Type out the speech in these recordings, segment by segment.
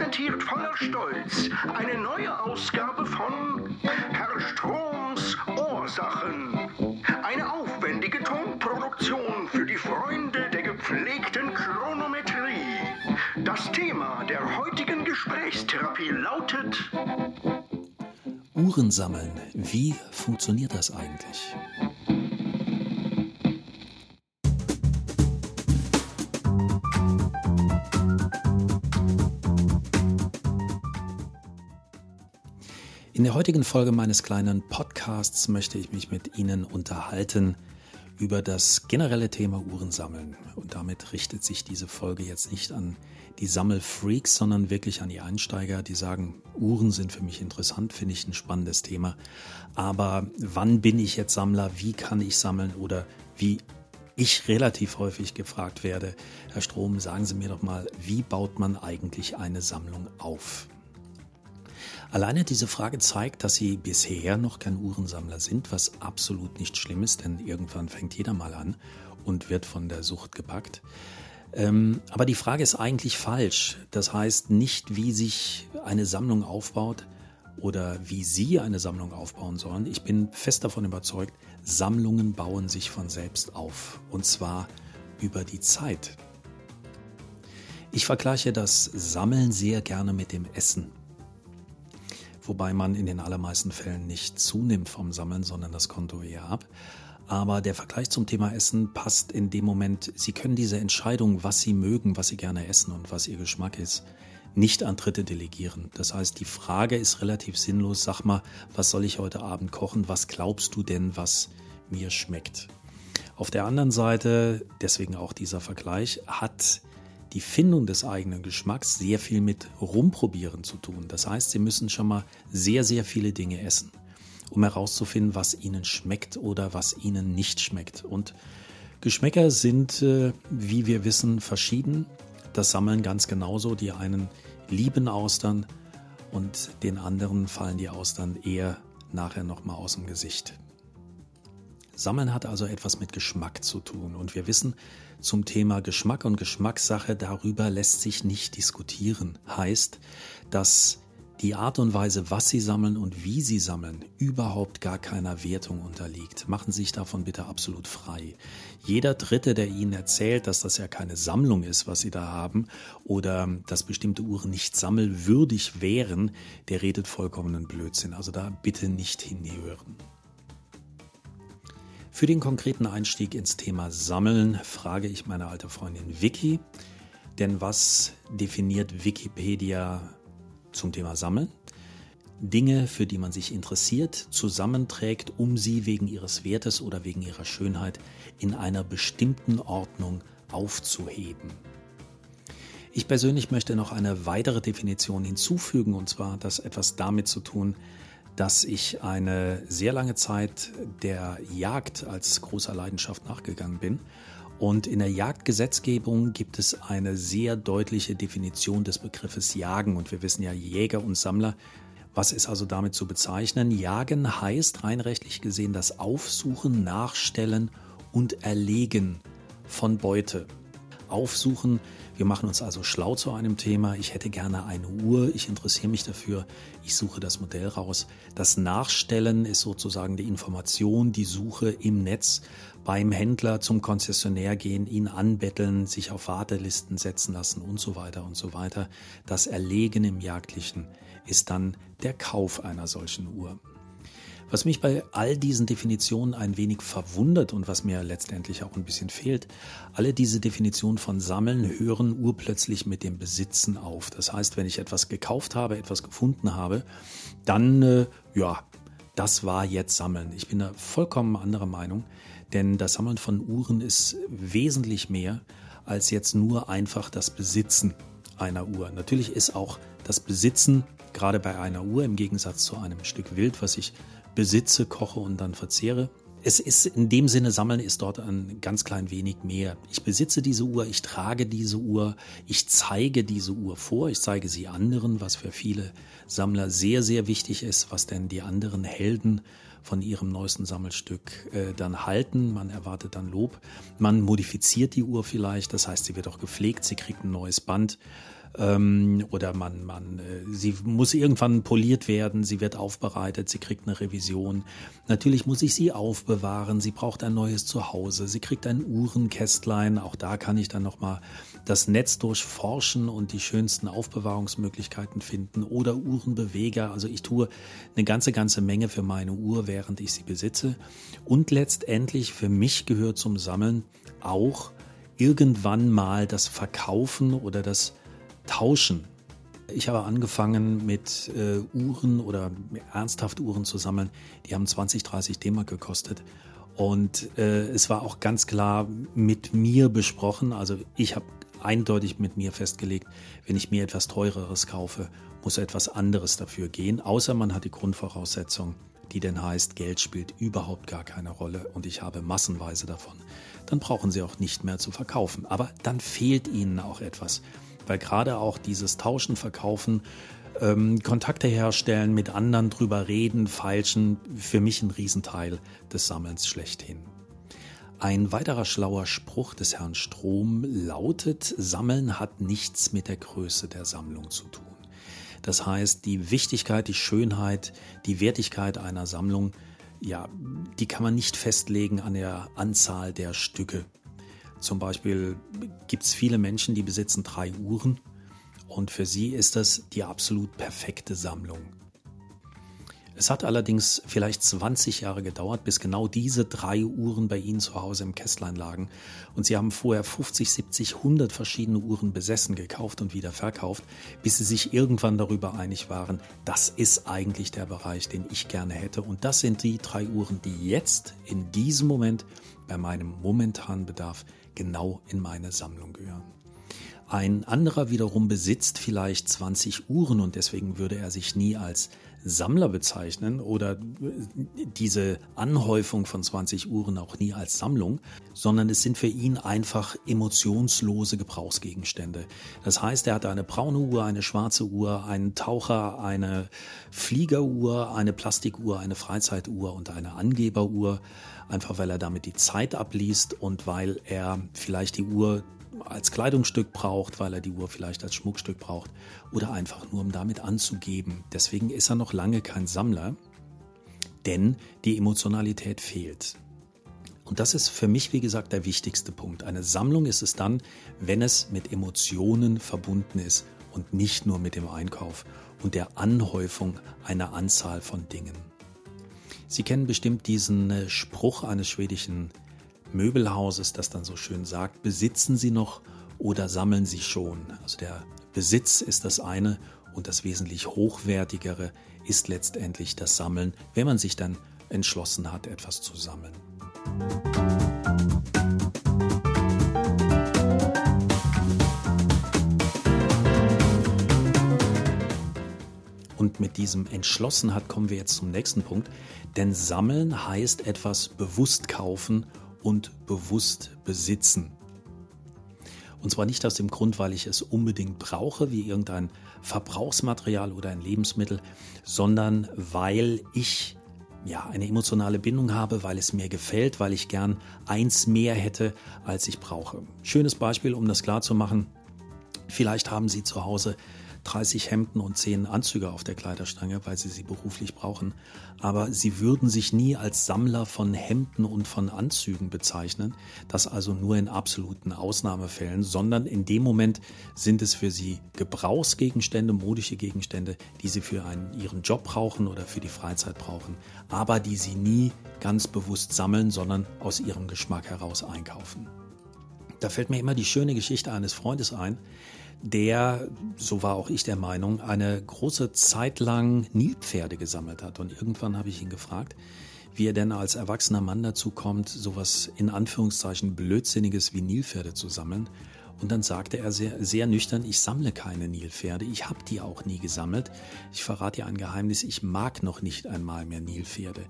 präsentiert voller Stolz eine neue Ausgabe von Herr Stroms Ursachen. Eine aufwendige Tonproduktion für die Freunde der gepflegten Chronometrie. Das Thema der heutigen Gesprächstherapie lautet Uhren sammeln. Wie funktioniert das eigentlich? In der heutigen Folge meines kleinen Podcasts möchte ich mich mit Ihnen unterhalten über das generelle Thema Uhrensammeln. Und damit richtet sich diese Folge jetzt nicht an die Sammelfreaks, sondern wirklich an die Einsteiger, die sagen, Uhren sind für mich interessant, finde ich ein spannendes Thema. Aber wann bin ich jetzt Sammler? Wie kann ich sammeln? Oder wie ich relativ häufig gefragt werde, Herr Strom, sagen Sie mir doch mal, wie baut man eigentlich eine Sammlung auf? Alleine diese Frage zeigt, dass Sie bisher noch kein Uhrensammler sind, was absolut nicht schlimm ist, denn irgendwann fängt jeder mal an und wird von der Sucht gepackt. Ähm, aber die Frage ist eigentlich falsch. Das heißt nicht, wie sich eine Sammlung aufbaut oder wie Sie eine Sammlung aufbauen sollen. Ich bin fest davon überzeugt, Sammlungen bauen sich von selbst auf. Und zwar über die Zeit. Ich vergleiche das Sammeln sehr gerne mit dem Essen wobei man in den allermeisten Fällen nicht zunimmt vom Sammeln, sondern das Konto eher ab. Aber der Vergleich zum Thema Essen passt in dem Moment, Sie können diese Entscheidung, was Sie mögen, was Sie gerne essen und was Ihr Geschmack ist, nicht an Dritte delegieren. Das heißt, die Frage ist relativ sinnlos. Sag mal, was soll ich heute Abend kochen? Was glaubst du denn, was mir schmeckt? Auf der anderen Seite, deswegen auch dieser Vergleich, hat die Findung des eigenen Geschmacks sehr viel mit Rumprobieren zu tun. Das heißt, Sie müssen schon mal sehr, sehr viele Dinge essen, um herauszufinden, was Ihnen schmeckt oder was Ihnen nicht schmeckt. Und Geschmäcker sind, äh, wie wir wissen, verschieden. Das Sammeln ganz genauso. Die einen lieben Austern und den anderen fallen die Austern eher nachher nochmal aus dem Gesicht. Sammeln hat also etwas mit Geschmack zu tun. Und wir wissen zum Thema Geschmack und Geschmackssache, darüber lässt sich nicht diskutieren. Heißt, dass die Art und Weise, was Sie sammeln und wie Sie sammeln, überhaupt gar keiner Wertung unterliegt. Machen Sie sich davon bitte absolut frei. Jeder Dritte, der Ihnen erzählt, dass das ja keine Sammlung ist, was Sie da haben, oder dass bestimmte Uhren nicht sammelwürdig wären, der redet vollkommenen Blödsinn. Also da bitte nicht hinhören. Für den konkreten Einstieg ins Thema Sammeln frage ich meine alte Freundin Vicky, denn was definiert Wikipedia zum Thema Sammeln? Dinge, für die man sich interessiert, zusammenträgt, um sie wegen ihres Wertes oder wegen ihrer Schönheit in einer bestimmten Ordnung aufzuheben. Ich persönlich möchte noch eine weitere Definition hinzufügen, und zwar das etwas damit zu tun, dass ich eine sehr lange Zeit der Jagd als großer Leidenschaft nachgegangen bin. Und in der Jagdgesetzgebung gibt es eine sehr deutliche Definition des Begriffes Jagen. Und wir wissen ja, Jäger und Sammler, was ist also damit zu bezeichnen? Jagen heißt rein rechtlich gesehen das Aufsuchen, Nachstellen und Erlegen von Beute. Aufsuchen wir machen uns also schlau zu einem Thema. Ich hätte gerne eine Uhr, ich interessiere mich dafür, ich suche das Modell raus. Das Nachstellen ist sozusagen die Information, die Suche im Netz, beim Händler zum Konzessionär gehen, ihn anbetteln, sich auf Wartelisten setzen lassen und so weiter und so weiter. Das Erlegen im Jagdlichen ist dann der Kauf einer solchen Uhr. Was mich bei all diesen Definitionen ein wenig verwundert und was mir letztendlich auch ein bisschen fehlt, alle diese Definitionen von Sammeln hören urplötzlich mit dem Besitzen auf. Das heißt, wenn ich etwas gekauft habe, etwas gefunden habe, dann, äh, ja, das war jetzt Sammeln. Ich bin da vollkommen anderer Meinung, denn das Sammeln von Uhren ist wesentlich mehr als jetzt nur einfach das Besitzen einer Uhr. Natürlich ist auch das Besitzen gerade bei einer Uhr im Gegensatz zu einem Stück Wild, was ich besitze, koche und dann verzehre. Es ist in dem Sinne, Sammeln ist dort ein ganz klein wenig mehr. Ich besitze diese Uhr, ich trage diese Uhr, ich zeige diese Uhr vor, ich zeige sie anderen, was für viele Sammler sehr, sehr wichtig ist, was denn die anderen Helden von ihrem neuesten Sammelstück äh, dann halten. Man erwartet dann Lob. Man modifiziert die Uhr vielleicht, das heißt, sie wird auch gepflegt, sie kriegt ein neues Band. Ähm, oder man, man, äh, sie muss irgendwann poliert werden, sie wird aufbereitet, sie kriegt eine Revision. Natürlich muss ich sie aufbewahren, sie braucht ein neues Zuhause, sie kriegt ein Uhrenkästlein, auch da kann ich dann nochmal das Netz durchforschen und die schönsten Aufbewahrungsmöglichkeiten finden oder Uhrenbeweger. Also ich tue eine ganze, ganze Menge für meine Uhr, während ich sie besitze. Und letztendlich für mich gehört zum Sammeln auch irgendwann mal das Verkaufen oder das Tauschen. Ich habe angefangen mit äh, Uhren oder ernsthaft Uhren zu sammeln. Die haben 20, 30 D-Mark gekostet. Und äh, es war auch ganz klar mit mir besprochen. Also ich habe eindeutig mit mir festgelegt, wenn ich mir etwas Teureres kaufe, muss etwas anderes dafür gehen, außer man hat die Grundvoraussetzung, die denn heißt, Geld spielt überhaupt gar keine Rolle und ich habe massenweise davon. Dann brauchen Sie auch nicht mehr zu verkaufen. Aber dann fehlt Ihnen auch etwas, weil gerade auch dieses Tauschen, Verkaufen, ähm, Kontakte herstellen, mit anderen drüber reden, feilschen, für mich ein Riesenteil des Sammelns schlechthin. Ein weiterer schlauer Spruch des Herrn Strom lautet, Sammeln hat nichts mit der Größe der Sammlung zu tun. Das heißt, die Wichtigkeit, die Schönheit, die Wertigkeit einer Sammlung, ja, die kann man nicht festlegen an der Anzahl der Stücke. Zum Beispiel gibt es viele Menschen, die besitzen drei Uhren und für sie ist das die absolut perfekte Sammlung. Es hat allerdings vielleicht 20 Jahre gedauert, bis genau diese drei Uhren bei Ihnen zu Hause im Kästlein lagen. Und Sie haben vorher 50, 70, 100 verschiedene Uhren besessen, gekauft und wieder verkauft, bis Sie sich irgendwann darüber einig waren, das ist eigentlich der Bereich, den ich gerne hätte. Und das sind die drei Uhren, die jetzt in diesem Moment bei meinem momentanen Bedarf genau in meine Sammlung gehören. Ein anderer wiederum besitzt vielleicht 20 Uhren und deswegen würde er sich nie als Sammler bezeichnen oder diese Anhäufung von 20 Uhren auch nie als Sammlung, sondern es sind für ihn einfach emotionslose Gebrauchsgegenstände. Das heißt, er hat eine braune Uhr, eine schwarze Uhr, einen Taucher, eine Fliegeruhr, eine Plastikuhr, eine Freizeituhr und eine Angeberuhr, einfach weil er damit die Zeit abliest und weil er vielleicht die Uhr als Kleidungsstück braucht, weil er die Uhr vielleicht als Schmuckstück braucht oder einfach nur um damit anzugeben. Deswegen ist er noch lange kein Sammler, denn die Emotionalität fehlt. Und das ist für mich, wie gesagt, der wichtigste Punkt. Eine Sammlung ist es dann, wenn es mit Emotionen verbunden ist und nicht nur mit dem Einkauf und der Anhäufung einer Anzahl von Dingen. Sie kennen bestimmt diesen äh, Spruch eines schwedischen Möbelhauses, das dann so schön sagt, besitzen Sie noch oder sammeln Sie schon? Also der Besitz ist das eine und das wesentlich hochwertigere ist letztendlich das Sammeln, wenn man sich dann entschlossen hat, etwas zu sammeln. Und mit diesem Entschlossenheit kommen wir jetzt zum nächsten Punkt. Denn Sammeln heißt etwas bewusst kaufen und bewusst besitzen. Und zwar nicht aus dem Grund, weil ich es unbedingt brauche, wie irgendein Verbrauchsmaterial oder ein Lebensmittel, sondern weil ich ja eine emotionale Bindung habe, weil es mir gefällt, weil ich gern eins mehr hätte, als ich brauche. Schönes Beispiel, um das klar zu machen. Vielleicht haben Sie zu Hause 30 Hemden und 10 Anzüge auf der Kleiderstange, weil sie sie beruflich brauchen. Aber sie würden sich nie als Sammler von Hemden und von Anzügen bezeichnen. Das also nur in absoluten Ausnahmefällen, sondern in dem Moment sind es für sie Gebrauchsgegenstände, modische Gegenstände, die sie für einen, ihren Job brauchen oder für die Freizeit brauchen, aber die sie nie ganz bewusst sammeln, sondern aus ihrem Geschmack heraus einkaufen. Da fällt mir immer die schöne Geschichte eines Freundes ein, der, so war auch ich der Meinung, eine große Zeit lang Nilpferde gesammelt hat. Und irgendwann habe ich ihn gefragt, wie er denn als erwachsener Mann dazu kommt, sowas in Anführungszeichen Blödsinniges wie Nilpferde zu sammeln. Und dann sagte er sehr, sehr nüchtern, ich sammle keine Nilpferde, ich habe die auch nie gesammelt. Ich verrate dir ein Geheimnis, ich mag noch nicht einmal mehr Nilpferde.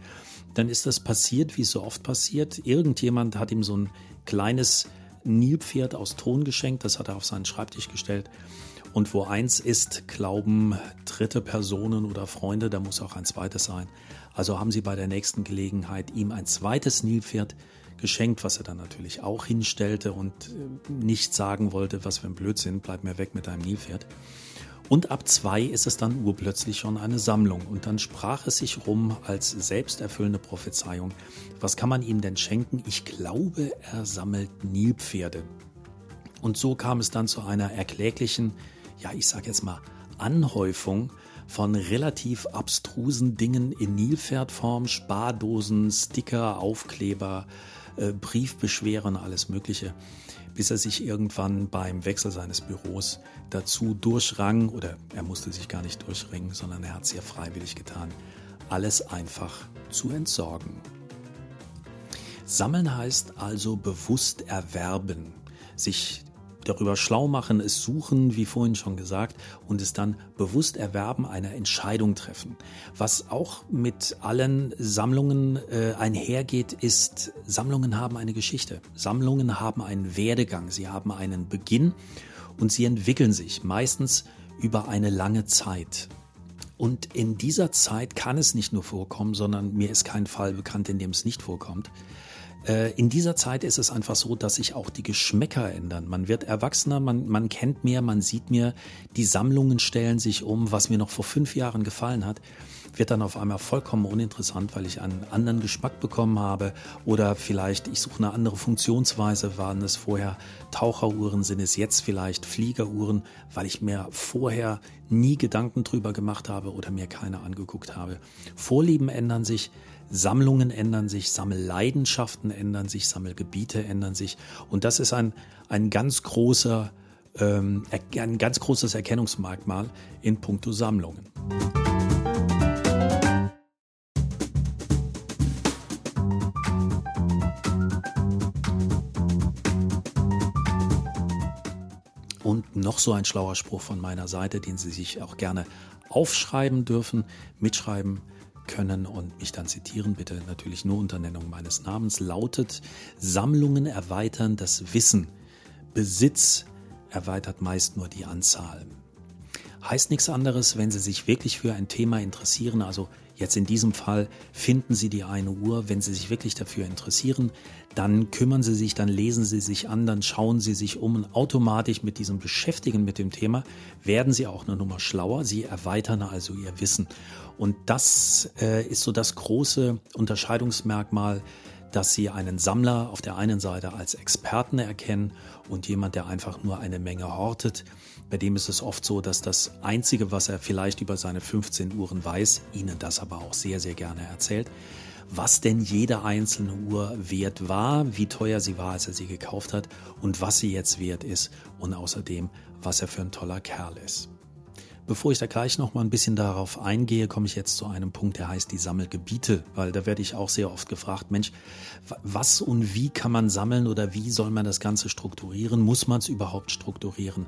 Dann ist das passiert, wie es so oft passiert. Irgendjemand hat ihm so ein kleines Nilpferd aus Ton geschenkt, das hat er auf seinen Schreibtisch gestellt. Und wo eins ist, glauben dritte Personen oder Freunde, da muss auch ein zweites sein. Also haben sie bei der nächsten Gelegenheit ihm ein zweites Nilpferd geschenkt, was er dann natürlich auch hinstellte und äh, nicht sagen wollte, was für ein Blödsinn, bleib mir weg mit deinem Nilpferd. Und ab zwei ist es dann urplötzlich schon eine Sammlung. Und dann sprach es sich rum als selbsterfüllende Prophezeiung. Was kann man ihm denn schenken? Ich glaube, er sammelt Nilpferde. Und so kam es dann zu einer erkläglichen, ja, ich sag jetzt mal, Anhäufung von relativ abstrusen Dingen in Nilpferdform, Spardosen, Sticker, Aufkleber, äh, Briefbeschweren, alles Mögliche bis er sich irgendwann beim Wechsel seines Büros dazu durchrang, oder er musste sich gar nicht durchringen, sondern er hat es ja freiwillig getan, alles einfach zu entsorgen. Sammeln heißt also bewusst erwerben, sich darüber schlau machen, es suchen, wie vorhin schon gesagt, und es dann bewusst erwerben, eine Entscheidung treffen. Was auch mit allen Sammlungen äh, einhergeht, ist, Sammlungen haben eine Geschichte. Sammlungen haben einen Werdegang, sie haben einen Beginn und sie entwickeln sich meistens über eine lange Zeit. Und in dieser Zeit kann es nicht nur vorkommen, sondern mir ist kein Fall bekannt, in dem es nicht vorkommt, äh, in dieser Zeit ist es einfach so, dass sich auch die Geschmäcker ändern. Man wird erwachsener, man, man kennt mehr, man sieht mehr, die Sammlungen stellen sich um. Was mir noch vor fünf Jahren gefallen hat, wird dann auf einmal vollkommen uninteressant, weil ich einen anderen Geschmack bekommen habe oder vielleicht ich suche eine andere Funktionsweise. Waren es vorher Taucheruhren, sind es jetzt vielleicht Fliegeruhren, weil ich mir vorher nie Gedanken drüber gemacht habe oder mir keine angeguckt habe. Vorlieben ändern sich, Sammlungen ändern sich, Sammelleidenschaften ändern sich, Sammelgebiete ändern sich. Und das ist ein, ein ganz großer, ähm, ein ganz großes Erkennungsmerkmal in puncto Sammlungen. Und noch so ein schlauer Spruch von meiner Seite, den Sie sich auch gerne aufschreiben dürfen, mitschreiben können und mich dann zitieren, bitte natürlich nur unter Nennung meines Namens, lautet, Sammlungen erweitern das Wissen, Besitz erweitert meist nur die Anzahl. Heißt nichts anderes, wenn Sie sich wirklich für ein Thema interessieren, also Jetzt in diesem Fall finden Sie die eine Uhr. Wenn Sie sich wirklich dafür interessieren, dann kümmern Sie sich, dann lesen Sie sich an, dann schauen Sie sich um und automatisch mit diesem Beschäftigen mit dem Thema werden Sie auch eine Nummer schlauer. Sie erweitern also Ihr Wissen. Und das äh, ist so das große Unterscheidungsmerkmal dass sie einen Sammler auf der einen Seite als Experten erkennen und jemand, der einfach nur eine Menge hortet. Bei dem ist es oft so, dass das Einzige, was er vielleicht über seine 15 Uhren weiß, ihnen das aber auch sehr, sehr gerne erzählt, was denn jede einzelne Uhr wert war, wie teuer sie war, als er sie gekauft hat und was sie jetzt wert ist und außerdem, was er für ein toller Kerl ist. Bevor ich da gleich noch mal ein bisschen darauf eingehe, komme ich jetzt zu einem Punkt, der heißt die Sammelgebiete, weil da werde ich auch sehr oft gefragt, Mensch, was und wie kann man sammeln oder wie soll man das Ganze strukturieren? Muss man es überhaupt strukturieren?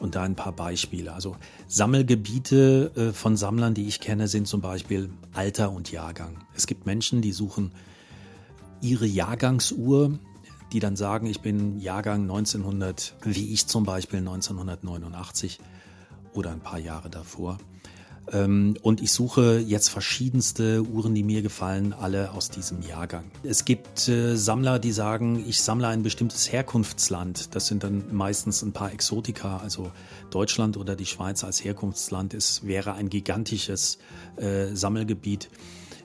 Und da ein paar Beispiele. Also Sammelgebiete äh, von Sammlern, die ich kenne, sind zum Beispiel Alter und Jahrgang. Es gibt Menschen, die suchen ihre Jahrgangsuhr, die dann sagen, ich bin Jahrgang 1900, wie ich zum Beispiel 1989 oder ein paar Jahre davor. Ähm, und ich suche jetzt verschiedenste Uhren, die mir gefallen, alle aus diesem Jahrgang. Es gibt äh, Sammler, die sagen, ich sammle ein bestimmtes Herkunftsland. Das sind dann meistens ein paar Exotika, also Deutschland oder die Schweiz als Herkunftsland ist, wäre ein gigantisches äh, Sammelgebiet.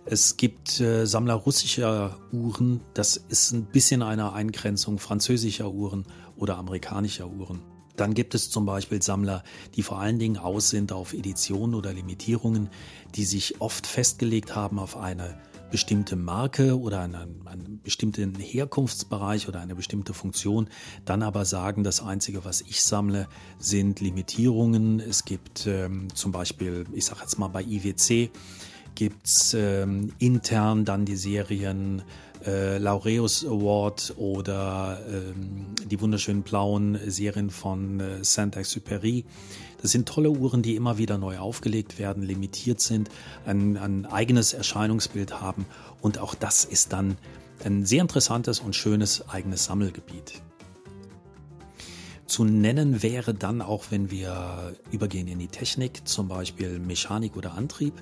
Es gibt äh, Sammler russischer Uhren, das ist ein bisschen eine Eingrenzung französischer Uhren oder amerikanischer Uhren. Dann gibt es zum Beispiel Sammler, die vor allen Dingen aus sind auf Editionen oder Limitierungen, die sich oft festgelegt haben auf eine bestimmte Marke oder einen, einen, bestimmten Herkunftsbereich oder eine bestimmte Funktion, dann aber sagen, das Einzige, was ich sammle, sind Limitierungen. Es gibt ähm, zum Beispiel, ich sage jetzt mal bei IWC, gibt es ähm, intern dann die Serien äh, Laureus Award oder ähm, die wunderschönen blauen Serien von äh, Saint-Exupéry. Das sind tolle Uhren, die immer wieder neu aufgelegt werden, limitiert sind, ein, ein eigenes Erscheinungsbild haben und auch das ist dann ein sehr interessantes und schönes eigenes Sammelgebiet. Zu nennen wäre dann auch, wenn wir übergehen in die Technik, zum Beispiel Mechanik oder Antrieb.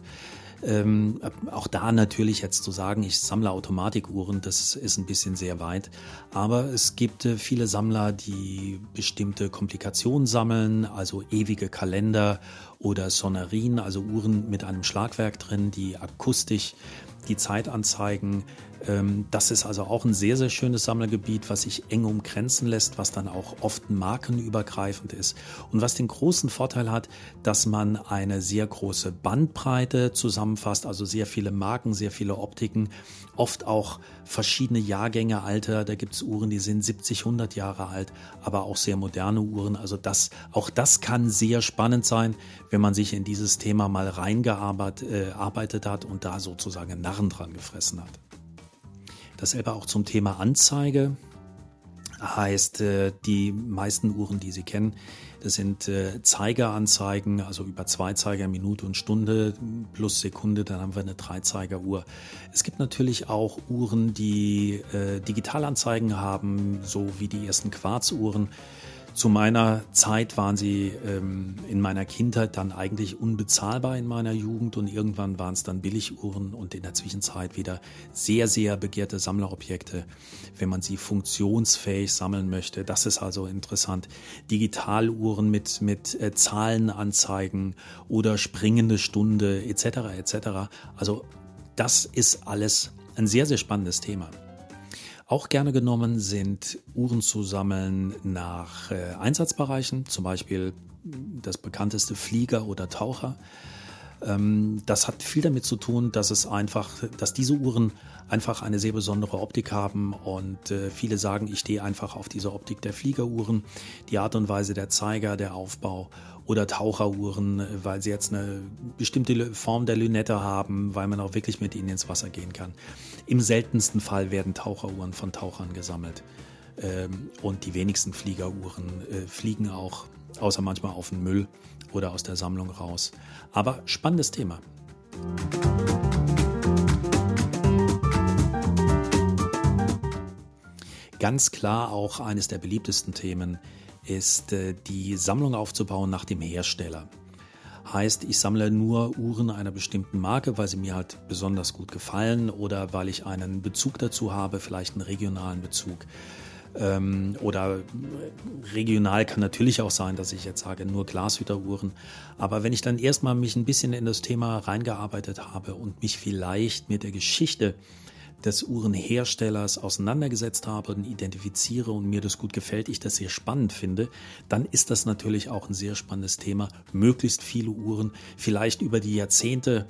Ähm, auch da natürlich jetzt zu sagen, ich sammle Automatikuhren, das ist ein bisschen sehr weit. Aber es gibt äh, viele Sammler, die bestimmte Komplikationen sammeln, also ewige Kalender oder Sonerien, also Uhren mit einem Schlagwerk drin, die akustisch die Zeit anzeigen. Ähm, das ist also auch ein sehr, sehr schönes Sammlergebiet, was sich eng umgrenzen lässt, was dann auch oft markenübergreifend ist und was den großen Vorteil hat, dass man eine sehr große Bandbreite zusammenfasst, also sehr viele Marken, sehr viele Optiken, oft auch verschiedene Jahrgänge alter. Da gibt es Uhren, die sind 70, 100 Jahre alt, aber auch sehr moderne Uhren. Also das, auch das kann sehr spannend sein, wenn man sich in dieses Thema mal reingearbeitet äh, hat und da sozusagen Narren dran gefressen hat. Dasselbe auch zum Thema Anzeige. Heißt, äh, die meisten Uhren, die Sie kennen, das sind äh, Zeigeranzeigen, also über zwei Zeiger Minute und Stunde plus Sekunde, dann haben wir eine Dreizeigeruhr. Es gibt natürlich auch Uhren, die äh, Digitalanzeigen haben, so wie die ersten Quarzuhren. Zu meiner Zeit waren sie ähm, in meiner Kindheit dann eigentlich unbezahlbar in meiner Jugend und irgendwann waren es dann Billiguhren und in der Zwischenzeit wieder sehr, sehr begehrte Sammlerobjekte, wenn man sie funktionsfähig sammeln möchte. Das ist also interessant. Digitaluhren mit, mit äh, Zahlenanzeigen oder springende Stunde etc. etc. Also das ist alles ein sehr, sehr spannendes Thema. Auch gerne genommen sind Uhren zu sammeln nach äh, Einsatzbereichen, zum Beispiel das bekannteste Flieger oder Taucher. Ähm, das hat viel damit zu tun, dass es einfach, dass diese Uhren einfach eine sehr besondere Optik haben und äh, viele sagen, ich stehe einfach auf diese Optik der Fliegeruhren, die Art und Weise der Zeiger, der Aufbau oder Taucheruhren, weil sie jetzt eine bestimmte Form der Lünette haben, weil man auch wirklich mit ihnen ins Wasser gehen kann. Im seltensten Fall werden Taucheruhren von Tauchern gesammelt. Ähm, und die wenigsten Fliegeruhren äh, fliegen auch, außer manchmal auf den Müll oder aus der Sammlung raus. Aber spannendes Thema. Ganz klar auch eines der beliebtesten Themen ist äh, die Sammlung aufzubauen nach dem Hersteller. Heißt, ich sammle nur Uhren einer bestimmten Marke, weil sie mir halt besonders gut gefallen oder weil ich einen Bezug dazu habe, vielleicht einen regionalen Bezug. Ähm, oder regional kann natürlich auch sein, dass ich jetzt sage, nur Glashüteruhren. Aber wenn ich dann erstmal mich ein bisschen in das Thema reingearbeitet habe und mich vielleicht mit der Geschichte des Uhrenherstellers auseinandergesetzt habe und identifiziere und mir das gut gefällt, ich das sehr spannend finde, dann ist das natürlich auch ein sehr spannendes Thema. Möglichst viele Uhren, vielleicht über die Jahrzehnte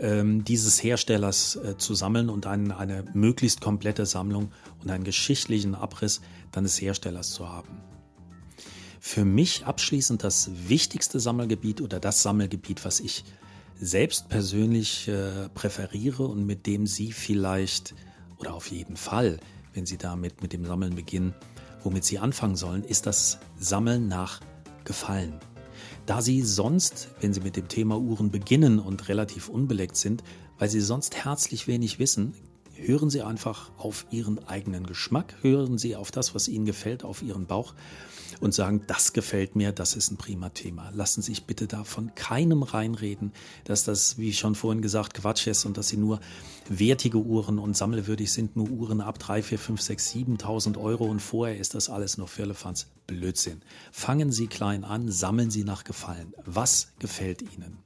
ähm, dieses Herstellers äh, zu sammeln und ein, eine möglichst komplette Sammlung und einen geschichtlichen Abriss dann des Herstellers zu haben. Für mich abschließend das wichtigste Sammelgebiet oder das Sammelgebiet, was ich selbst persönlich äh, präferiere und mit dem Sie vielleicht oder auf jeden Fall, wenn Sie damit mit dem Sammeln beginnen, womit Sie anfangen sollen, ist das Sammeln nach Gefallen. Da Sie sonst, wenn Sie mit dem Thema Uhren beginnen und relativ unbeleckt sind, weil Sie sonst herzlich wenig wissen, hören Sie einfach auf Ihren eigenen Geschmack, hören Sie auf das, was Ihnen gefällt, auf Ihren Bauch und sagen, das gefällt mir, das ist ein prima Thema. Lassen Sie sich bitte davon keinem reinreden, dass das, wie schon vorhin gesagt, Quatsch ist und dass Sie nur wertige Uhren und sammelwürdig sind, nur Uhren ab 3, 4, 5, 6, 7.000 Euro und vorher ist das alles noch Firlefanz. Blödsinn. Fangen Sie klein an, sammeln Sie nach Gefallen. Was gefällt Ihnen?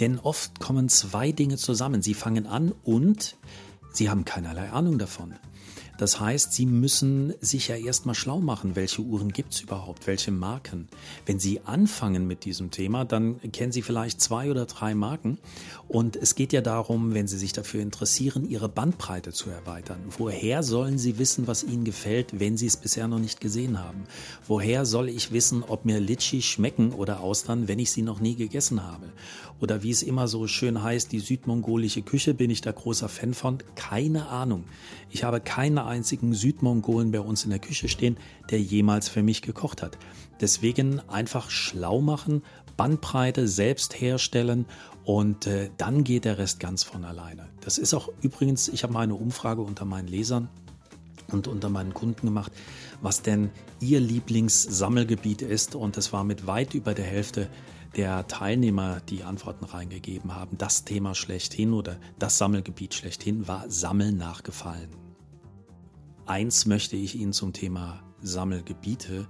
Denn oft kommen zwei Dinge zusammen. Sie fangen an und Sie haben keinerlei Ahnung davon. Das heißt, Sie müssen sich ja erstmal schlau machen, welche Uhren gibt es überhaupt, welche Marken. Wenn Sie anfangen mit diesem Thema, dann kennen Sie vielleicht zwei oder drei Marken. Und es geht ja darum, wenn Sie sich dafür interessieren, Ihre Bandbreite zu erweitern. Woher sollen Sie wissen, was Ihnen gefällt, wenn Sie es bisher noch nicht gesehen haben? Woher soll ich wissen, ob mir Litschi schmecken oder Austern, wenn ich sie noch nie gegessen habe? Oder wie es immer so schön heißt, die südmongolische Küche, bin ich da großer Fan von? Keine Ahnung. Ich habe keine einzigen Südmongolen bei uns in der Küche stehen, der jemals für mich gekocht hat. Deswegen einfach schlau machen, Bandbreite selbst herstellen und äh, dann geht der Rest ganz von alleine. Das ist auch übrigens, ich habe mal eine Umfrage unter meinen Lesern und unter meinen Kunden gemacht, was denn ihr Lieblingssammelgebiet ist und das war mit weit über der Hälfte der Teilnehmer, die Antworten reingegeben haben, das Thema schlechthin oder das Sammelgebiet schlechthin war Sammeln nach Gefallen. Eins möchte ich Ihnen zum Thema Sammelgebiete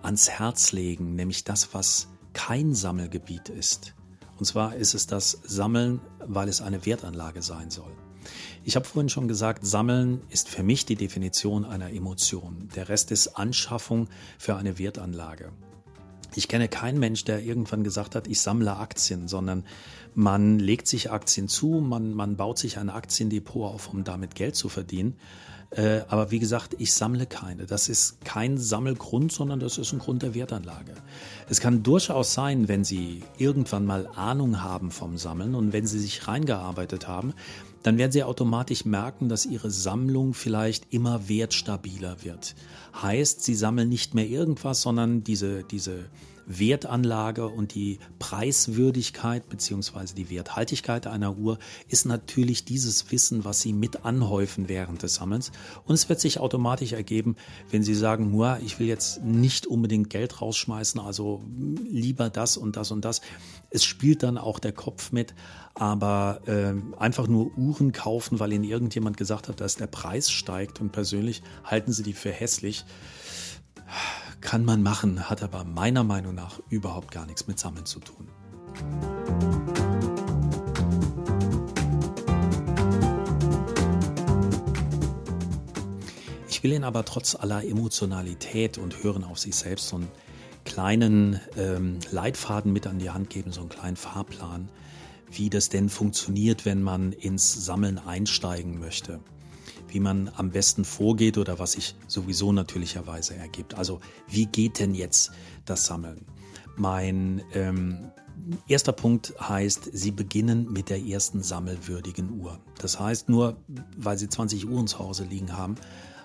ans Herz legen, nämlich das, was kein Sammelgebiet ist. Und zwar ist es das Sammeln, weil es eine Wertanlage sein soll. Ich habe vorhin schon gesagt, Sammeln ist für mich die Definition einer Emotion. Der Rest ist Anschaffung für eine Wertanlage. Ich kenne keinen Mensch, der irgendwann gesagt hat, ich sammle Aktien, sondern man legt sich Aktien zu, man, man baut sich ein Aktiendepot auf, um damit Geld zu verdienen. Äh, aber wie gesagt, ich sammle keine. Das ist kein Sammelgrund, sondern das ist ein Grund der Wertanlage. Es kann durchaus sein, wenn Sie irgendwann mal Ahnung haben vom Sammeln und wenn Sie sich reingearbeitet haben, dann werden Sie automatisch merken, dass Ihre Sammlung vielleicht immer wertstabiler wird. Heißt, Sie sammeln nicht mehr irgendwas, sondern diese, diese Wertanlage und die Preiswürdigkeit bzw. die Werthaltigkeit einer Uhr ist natürlich dieses Wissen, was Sie mit anhäufen während des Sammelns. Und es wird sich automatisch ergeben, wenn Sie sagen, ich will jetzt nicht unbedingt Geld rausschmeißen, also lieber das und das und das. Es spielt dann auch der Kopf mit, aber äh, einfach nur Uhren kaufen, weil Ihnen irgendjemand gesagt hat, dass der Preis steigt und persönlich halten Sie die für hässlich kann man machen, hat aber meiner Meinung nach überhaupt gar nichts mit Sammeln zu tun. Ich will Ihnen aber trotz aller Emotionalität und Hören auf sich selbst so einen kleinen ähm, Leitfaden mit an die Hand geben, so einen kleinen Fahrplan, wie das denn funktioniert, wenn man ins Sammeln einsteigen möchte wie man am besten vorgeht oder was sich sowieso natürlicherweise ergibt. Also wie geht denn jetzt das Sammeln? Mein ähm, erster Punkt heißt, Sie beginnen mit der ersten sammelwürdigen Uhr. Das heißt, nur weil Sie 20 Uhren zu Hause liegen haben,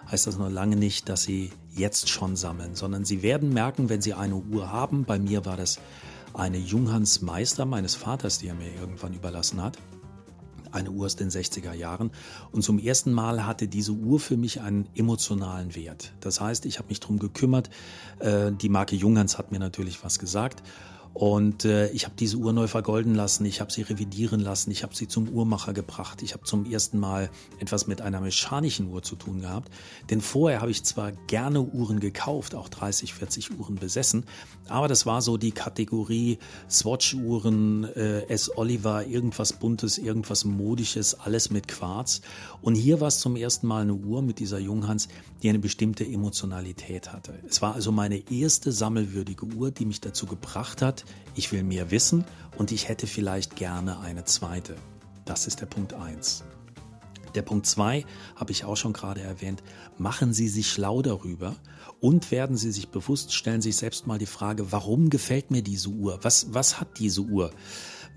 heißt das noch lange nicht, dass Sie jetzt schon sammeln, sondern Sie werden merken, wenn Sie eine Uhr haben, bei mir war das eine Junghans Meister meines Vaters, die er mir irgendwann überlassen hat eine Uhr aus den 60er Jahren. Und zum ersten Mal hatte diese Uhr für mich einen emotionalen Wert. Das heißt, ich habe mich darum gekümmert. Äh, die Marke Junghans hat mir natürlich was gesagt. Und äh, ich habe diese Uhr neu vergolden lassen, ich habe sie revidieren lassen, ich habe sie zum Uhrmacher gebracht. Ich habe zum ersten Mal etwas mit einer mechanischen Uhr zu tun gehabt. Denn vorher habe ich zwar gerne Uhren gekauft, auch 30, 40 Uhren besessen, aber das war so die Kategorie Swatch-Uhren, äh, S. Oliver, irgendwas Buntes, irgendwas Modisches, alles mit Quarz. Und hier war es zum ersten Mal eine Uhr mit dieser Junghans, die eine bestimmte Emotionalität hatte. Es war also meine erste sammelwürdige Uhr, die mich dazu gebracht hat, ich will mehr wissen und ich hätte vielleicht gerne eine zweite. Das ist der Punkt 1. Der Punkt 2 habe ich auch schon gerade erwähnt. Machen Sie sich schlau darüber und werden Sie sich bewusst, stellen sich selbst mal die Frage, warum gefällt mir diese Uhr? Was, was hat diese Uhr?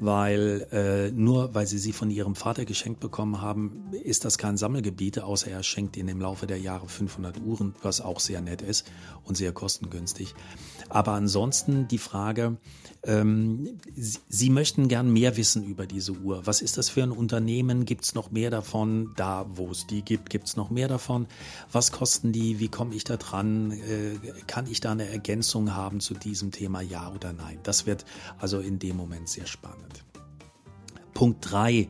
weil äh, nur weil sie sie von ihrem Vater geschenkt bekommen haben, ist das kein Sammelgebiet, außer er schenkt ihnen im Laufe der Jahre 500 Uhren, was auch sehr nett ist und sehr kostengünstig. Aber ansonsten die Frage, ähm, sie, sie, möchten gern mehr wissen über diese Uhr. Was ist das für ein Unternehmen? Gibt es noch mehr davon? Da, wo es die gibt, gibt es noch mehr davon? Was kosten die? Wie komme ich da dran? Äh, kann ich da eine Ergänzung haben zu diesem Thema? Ja oder nein? Das wird also in dem Moment sehr spannend. Punkt 3,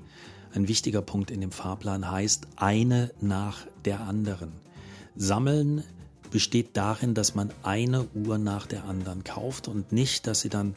ein wichtiger Punkt in dem Fahrplan heißt eine nach der anderen. Sammeln besteht darin, dass man eine Uhr nach der anderen kauft und nicht, dass sie dann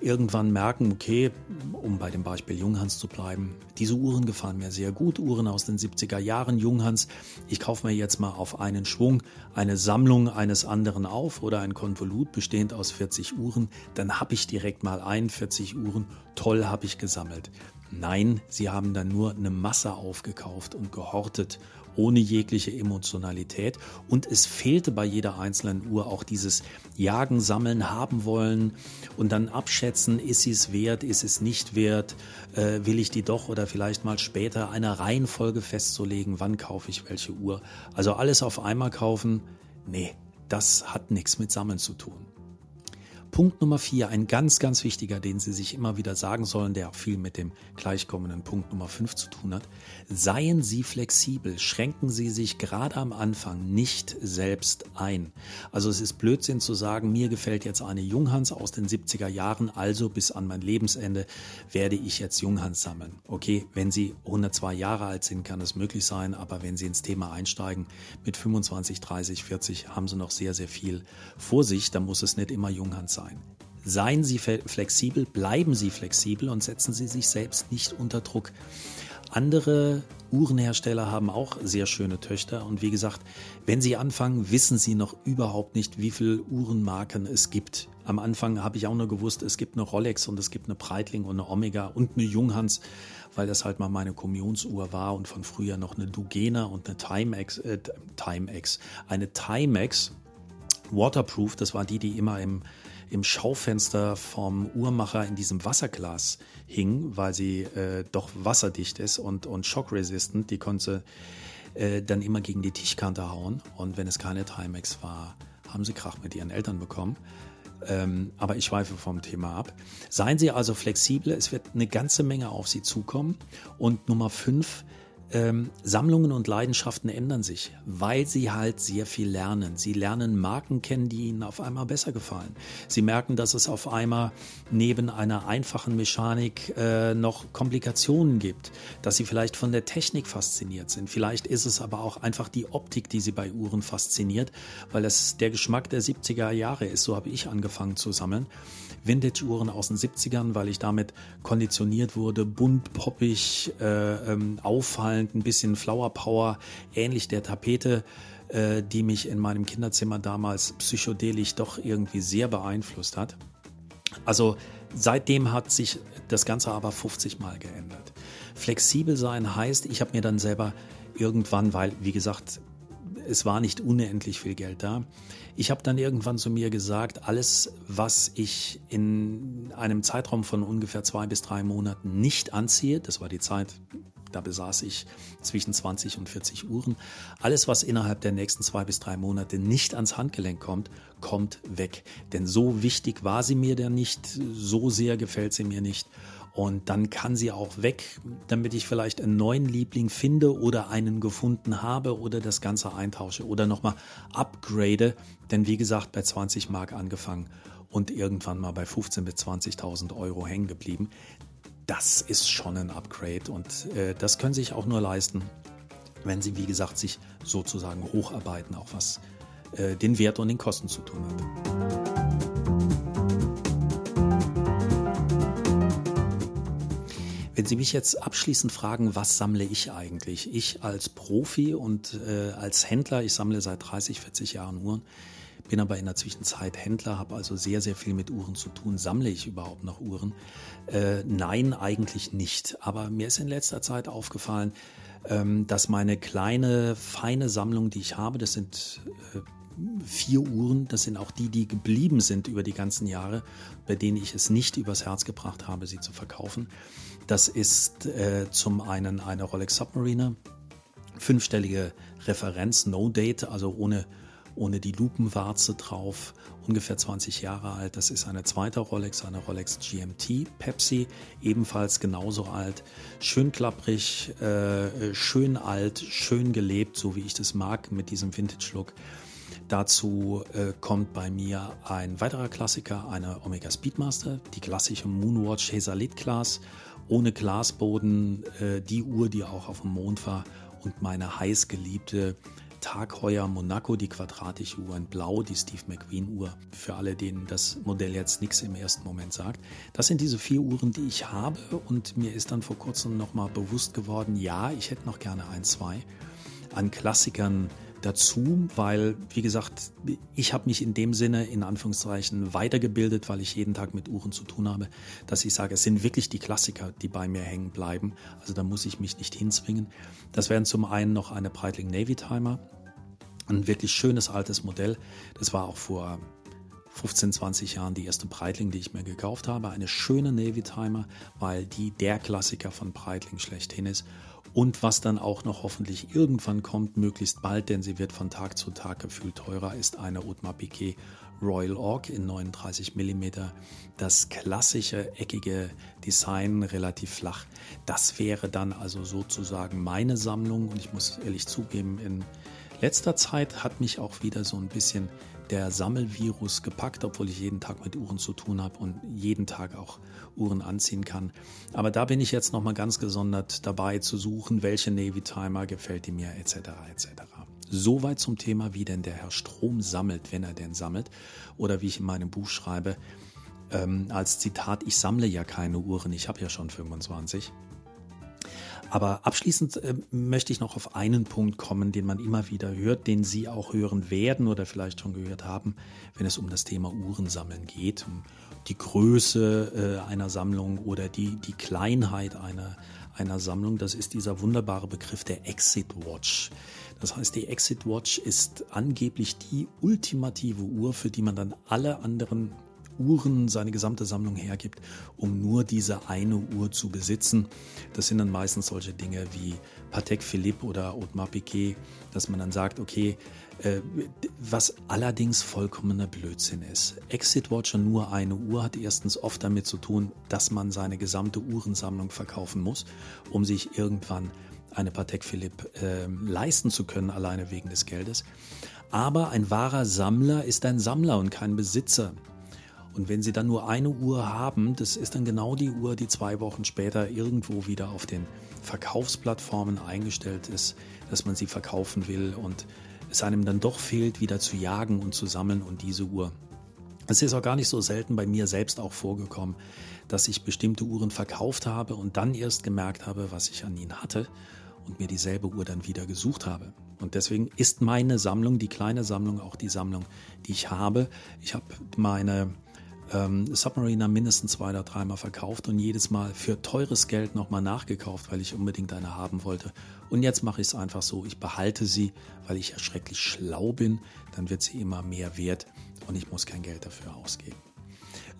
irgendwann merken, okay, um bei dem Beispiel Junghans zu bleiben, diese Uhren gefallen mir sehr gut, Uhren aus den 70er Jahren Junghans. Ich kaufe mir jetzt mal auf einen Schwung eine Sammlung eines anderen auf oder ein Konvolut bestehend aus 40 Uhren, dann habe ich direkt mal 41 Uhren, toll habe ich gesammelt. Nein, sie haben dann nur eine Masse aufgekauft und gehortet ohne jegliche Emotionalität. Und es fehlte bei jeder einzelnen Uhr auch dieses Jagen, Sammeln, haben wollen und dann abschätzen, ist sie es wert, ist es nicht wert, äh, will ich die doch oder vielleicht mal später eine Reihenfolge festzulegen, wann kaufe ich welche Uhr. Also alles auf einmal kaufen, nee, das hat nichts mit Sammeln zu tun. Punkt Nummer vier, ein ganz, ganz wichtiger, den Sie sich immer wieder sagen sollen, der auch viel mit dem gleichkommenden Punkt Nummer fünf zu tun hat. Seien Sie flexibel, schränken Sie sich gerade am Anfang nicht selbst ein. Also es ist Blödsinn zu sagen, mir gefällt jetzt eine Junghans aus den 70er Jahren, also bis an mein Lebensende werde ich jetzt Junghans sammeln. Okay, wenn Sie 102 Jahre alt sind, kann es möglich sein, aber wenn Sie ins Thema einsteigen, mit 25, 30, 40 haben Sie noch sehr, sehr viel vor sich, dann muss es nicht immer Junghans sein. Seien Sie flexibel, bleiben Sie flexibel und setzen Sie sich selbst nicht unter Druck. Andere Uhrenhersteller haben auch sehr schöne Töchter und wie gesagt, wenn Sie anfangen, wissen Sie noch überhaupt nicht, wie viele Uhrenmarken es gibt. Am Anfang habe ich auch nur gewusst, es gibt eine Rolex und es gibt eine Breitling und eine Omega und eine Junghans, weil das halt mal meine Kommunionsuhr war und von früher noch eine Dugena und eine Timex, äh, Timex, eine Timex Waterproof, das war die, die immer im im Schaufenster vom Uhrmacher in diesem Wasserglas hing, weil sie äh, doch wasserdicht ist und, und schockresistent. Die konnte äh, dann immer gegen die Tischkante hauen. Und wenn es keine Timex war, haben sie Krach mit ihren Eltern bekommen. Ähm, aber ich schweife vom Thema ab. Seien Sie also flexibel, es wird eine ganze Menge auf Sie zukommen. Und Nummer fünf, ähm, Sammlungen und Leidenschaften ändern sich, weil sie halt sehr viel lernen. Sie lernen Marken kennen, die ihnen auf einmal besser gefallen. Sie merken, dass es auf einmal neben einer einfachen Mechanik äh, noch Komplikationen gibt, dass sie vielleicht von der Technik fasziniert sind. Vielleicht ist es aber auch einfach die Optik, die sie bei Uhren fasziniert, weil das der Geschmack der 70er Jahre ist. So habe ich angefangen zu sammeln. Vintage-Uhren aus den 70ern, weil ich damit konditioniert wurde, bunt, poppig, äh, ähm, auffallend, ein bisschen Flower Power, ähnlich der Tapete, äh, die mich in meinem Kinderzimmer damals psychedelisch doch irgendwie sehr beeinflusst hat. Also seitdem hat sich das Ganze aber 50 Mal geändert. Flexibel sein heißt, ich habe mir dann selber irgendwann, weil, wie gesagt, es war nicht unendlich viel Geld da. Ich habe dann irgendwann zu mir gesagt, alles, was ich in einem Zeitraum von ungefähr zwei bis drei Monaten nicht anziehe, das war die Zeit, da besaß ich zwischen 20 und 40 Uhren. Alles, was innerhalb der nächsten zwei bis drei Monate nicht ans Handgelenk kommt, kommt weg. Denn so wichtig war sie mir dann nicht, so sehr gefällt sie mir nicht. Und dann kann sie auch weg, damit ich vielleicht einen neuen Liebling finde oder einen gefunden habe oder das Ganze eintausche oder nochmal upgrade. Denn wie gesagt, bei 20 Mark angefangen und irgendwann mal bei 15.000 bis 20.000 Euro hängen geblieben. Das ist schon ein Upgrade und äh, das können Sie sich auch nur leisten, wenn Sie, wie gesagt, sich sozusagen hocharbeiten, auch was äh, den Wert und den Kosten zu tun hat. Wenn Sie mich jetzt abschließend fragen, was sammle ich eigentlich? Ich als Profi und äh, als Händler, ich sammle seit 30, 40 Jahren Uhren, bin aber in der Zwischenzeit Händler, habe also sehr, sehr viel mit Uhren zu tun. Sammle ich überhaupt noch Uhren? Äh, nein, eigentlich nicht. Aber mir ist in letzter Zeit aufgefallen, ähm, dass meine kleine, feine Sammlung, die ich habe, das sind äh, vier Uhren, das sind auch die, die geblieben sind über die ganzen Jahre, bei denen ich es nicht übers Herz gebracht habe, sie zu verkaufen. Das ist äh, zum einen eine Rolex Submariner, fünfstellige Referenz, No Date, also ohne, ohne die Lupenwarze drauf, ungefähr 20 Jahre alt. Das ist eine zweite Rolex, eine Rolex GMT Pepsi, ebenfalls genauso alt, schön klapprig, äh, schön alt, schön gelebt, so wie ich das mag mit diesem Vintage-Look. Dazu äh, kommt bei mir ein weiterer Klassiker, eine Omega Speedmaster, die klassische Moonwatch Hazalit Class ohne Glasboden, äh, die Uhr, die auch auf dem Mond war und meine heißgeliebte Tagheuer Monaco, die quadratische Uhr in Blau, die Steve McQueen Uhr. Für alle, denen das Modell jetzt nichts im ersten Moment sagt. Das sind diese vier Uhren, die ich habe und mir ist dann vor kurzem nochmal bewusst geworden, ja, ich hätte noch gerne ein, zwei an Klassikern dazu, weil, wie gesagt, ich habe mich in dem Sinne, in Anführungszeichen, weitergebildet, weil ich jeden Tag mit Uhren zu tun habe, dass ich sage, es sind wirklich die Klassiker, die bei mir hängen bleiben. Also da muss ich mich nicht hinzwingen. Das wären zum einen noch eine Breitling Navy Timer, ein wirklich schönes altes Modell. Das war auch vor 15, 20 Jahren die erste Breitling, die ich mir gekauft habe. Eine schöne Navy Timer, weil die der Klassiker von Breitling schlechthin ist Und was dann auch noch hoffentlich irgendwann kommt, möglichst bald, denn sie wird von Tag zu Tag gefühlt teurer, ist eine Audemars Piquet Royal Oak in 39 mm. Das klassische eckige Design, relativ flach. Das wäre dann also sozusagen meine Sammlung. Und ich muss ehrlich zugeben, in letzter Zeit hat mich auch wieder so ein bisschen der Sammelvirus gepackt, obwohl ich jeden Tag mit Uhren zu tun habe und jeden Tag auch Uhren anziehen kann. Aber da bin ich jetzt nochmal ganz gesondert dabei zu suchen, welche Navy Timer gefällt die mir etc. etc. Soweit zum Thema, wie denn der Herr Strom sammelt, wenn er denn sammelt. Oder wie ich in meinem Buch schreibe, ähm, als Zitat, ich sammle ja keine Uhren, ich habe ja schon 25. Aber abschließend äh, möchte ich noch auf einen Punkt kommen, den man immer wieder hört, den Sie auch hören werden oder vielleicht schon gehört haben, wenn es um das Thema Uhrensammeln geht. Um die Größe äh, einer Sammlung oder die, die Kleinheit einer, einer Sammlung. Das ist dieser wunderbare Begriff der Exit Watch. Das heißt, die Exit Watch ist angeblich die ultimative Uhr, für die man dann alle anderen Uhren seine gesamte Sammlung hergibt, um nur diese eine Uhr zu besitzen. Das sind dann meistens solche Dinge wie Patek Philippe oder Audemars Piguet, dass man dann sagt, okay, äh, was allerdings vollkommener Blödsinn ist. Exit Watcher nur eine Uhr hat erstens oft damit zu tun, dass man seine gesamte Uhrensammlung verkaufen muss, um sich irgendwann eine Patek Philippe äh, leisten zu können, alleine wegen des Geldes. Aber ein wahrer Sammler ist ein Sammler und kein Besitzer. Und wenn Sie dann nur eine Uhr haben, das ist dann genau die Uhr, die zwei Wochen später irgendwo wieder auf den Verkaufsplattformen eingestellt ist, dass man sie verkaufen will und es einem dann doch fehlt, wieder zu jagen und zu sammeln und diese Uhr. Es ist auch gar nicht so selten bei mir selbst auch vorgekommen, dass ich bestimmte Uhren verkauft habe und dann erst gemerkt habe, was ich an ihnen hatte und mir dieselbe Uhr dann wieder gesucht habe. Und deswegen ist meine Sammlung, die kleine Sammlung, auch die Sammlung, die ich habe. Ich habe meine ähm, Submariner mindestens zwei oder dreimal verkauft und jedes Mal für teures Geld nochmal nachgekauft, weil ich unbedingt eine haben wollte. Und jetzt mache ich es einfach so, ich behalte sie, weil ich ja schrecklich schlau bin, dann wird sie immer mehr wert und ich muss kein Geld dafür ausgeben.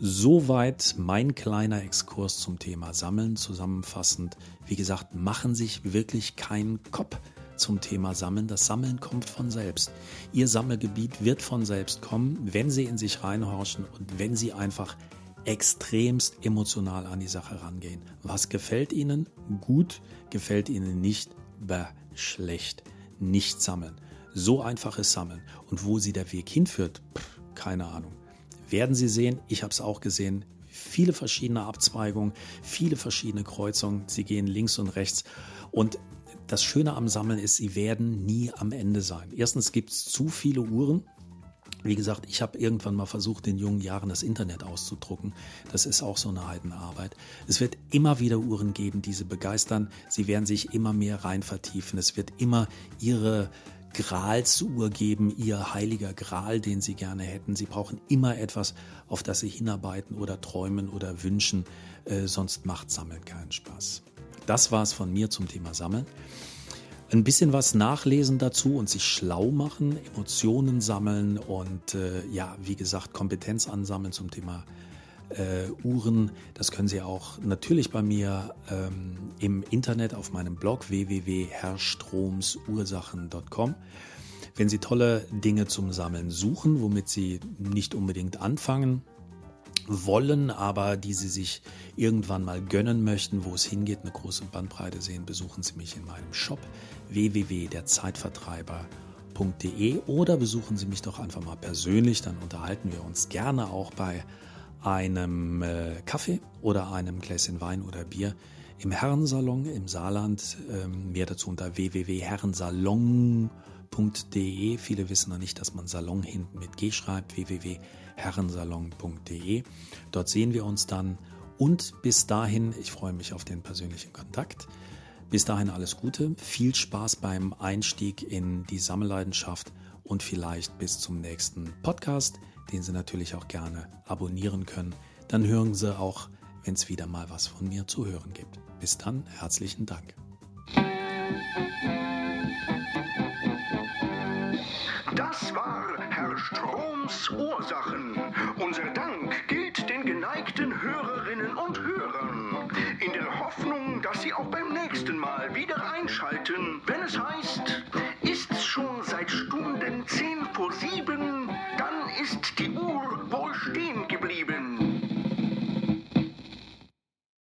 Soweit mein kleiner Exkurs zum Thema Sammeln. Zusammenfassend, wie gesagt, machen sich wirklich keinen Kopf zum Thema Sammeln. Das Sammeln kommt von selbst. Ihr Sammelgebiet wird von selbst kommen, wenn Sie in sich reinhorchen und wenn Sie einfach extremst emotional an die Sache rangehen. Was gefällt Ihnen? Gut, gefällt Ihnen nicht? Bäh, schlecht. Nicht sammeln. So einfach ist Sammeln. Und wo Sie der Weg hinführt, pff, keine Ahnung werden Sie sehen, ich habe es auch gesehen, viele verschiedene Abzweigungen, viele verschiedene Kreuzungen. Sie gehen links und rechts. Und das Schöne am Sammeln ist, sie werden nie am Ende sein. Erstens gibt es zu viele Uhren. Wie gesagt, ich habe irgendwann mal versucht, in jungen Jahren das Internet auszudrucken. Das ist auch so eine Heidenarbeit. Es wird immer wieder Uhren geben, die sie begeistern. Sie werden sich immer mehr rein vertiefen. Es wird immer ihre Gralsuhr geben, ihr heiliger Gral, den sie gerne hätten. Sie brauchen immer etwas, auf das sie hinarbeiten oder träumen oder wünschen, äh, sonst macht Sammeln keinen Spaß. Das war es von mir zum Thema Sammeln. Ein bisschen was nachlesen dazu und sich schlau machen, Emotionen sammeln und äh, ja, wie gesagt, Kompetenz ansammeln zum Thema äh, Uhren. Das können Sie auch natürlich bei mir ähm, im Internet auf meinem Blog www.herrstromsursachen.com. Wenn Sie tolle Dinge zum Sammeln suchen, womit Sie nicht unbedingt anfangen wollen, aber die Sie sich irgendwann mal gönnen möchten, wo es hingeht, eine große Bandbreite sehen, besuchen Sie mich in meinem Shop www.derzeitvertreiber.de oder besuchen Sie mich doch einfach mal persönlich, dann unterhalten wir uns gerne auch bei einem äh, Kaffee oder einem Gläschen Wein oder Bier im Herrensalon im Saarland. Ähm, mehr dazu unter www.herrensalon.de. Viele wissen noch nicht, dass man Salon hinten mit G schreibt. www.herrensalon.de. Dort sehen wir uns dann. Und bis dahin, ich freue mich auf den persönlichen Kontakt. Bis dahin alles Gute, viel Spaß beim Einstieg in die Sammelleidenschaft und vielleicht bis zum nächsten Podcast den Sie natürlich auch gerne abonnieren können. Dann hören Sie auch, wenn es wieder mal was von mir zu hören gibt. Bis dann, herzlichen Dank. Das war Herr Stroms Ursachen. Unser Dank gilt den geneigten Hörerinnen und Hörern. In der Hoffnung, dass sie auch beim nächsten Mal wieder einschalten, wenn es heißt.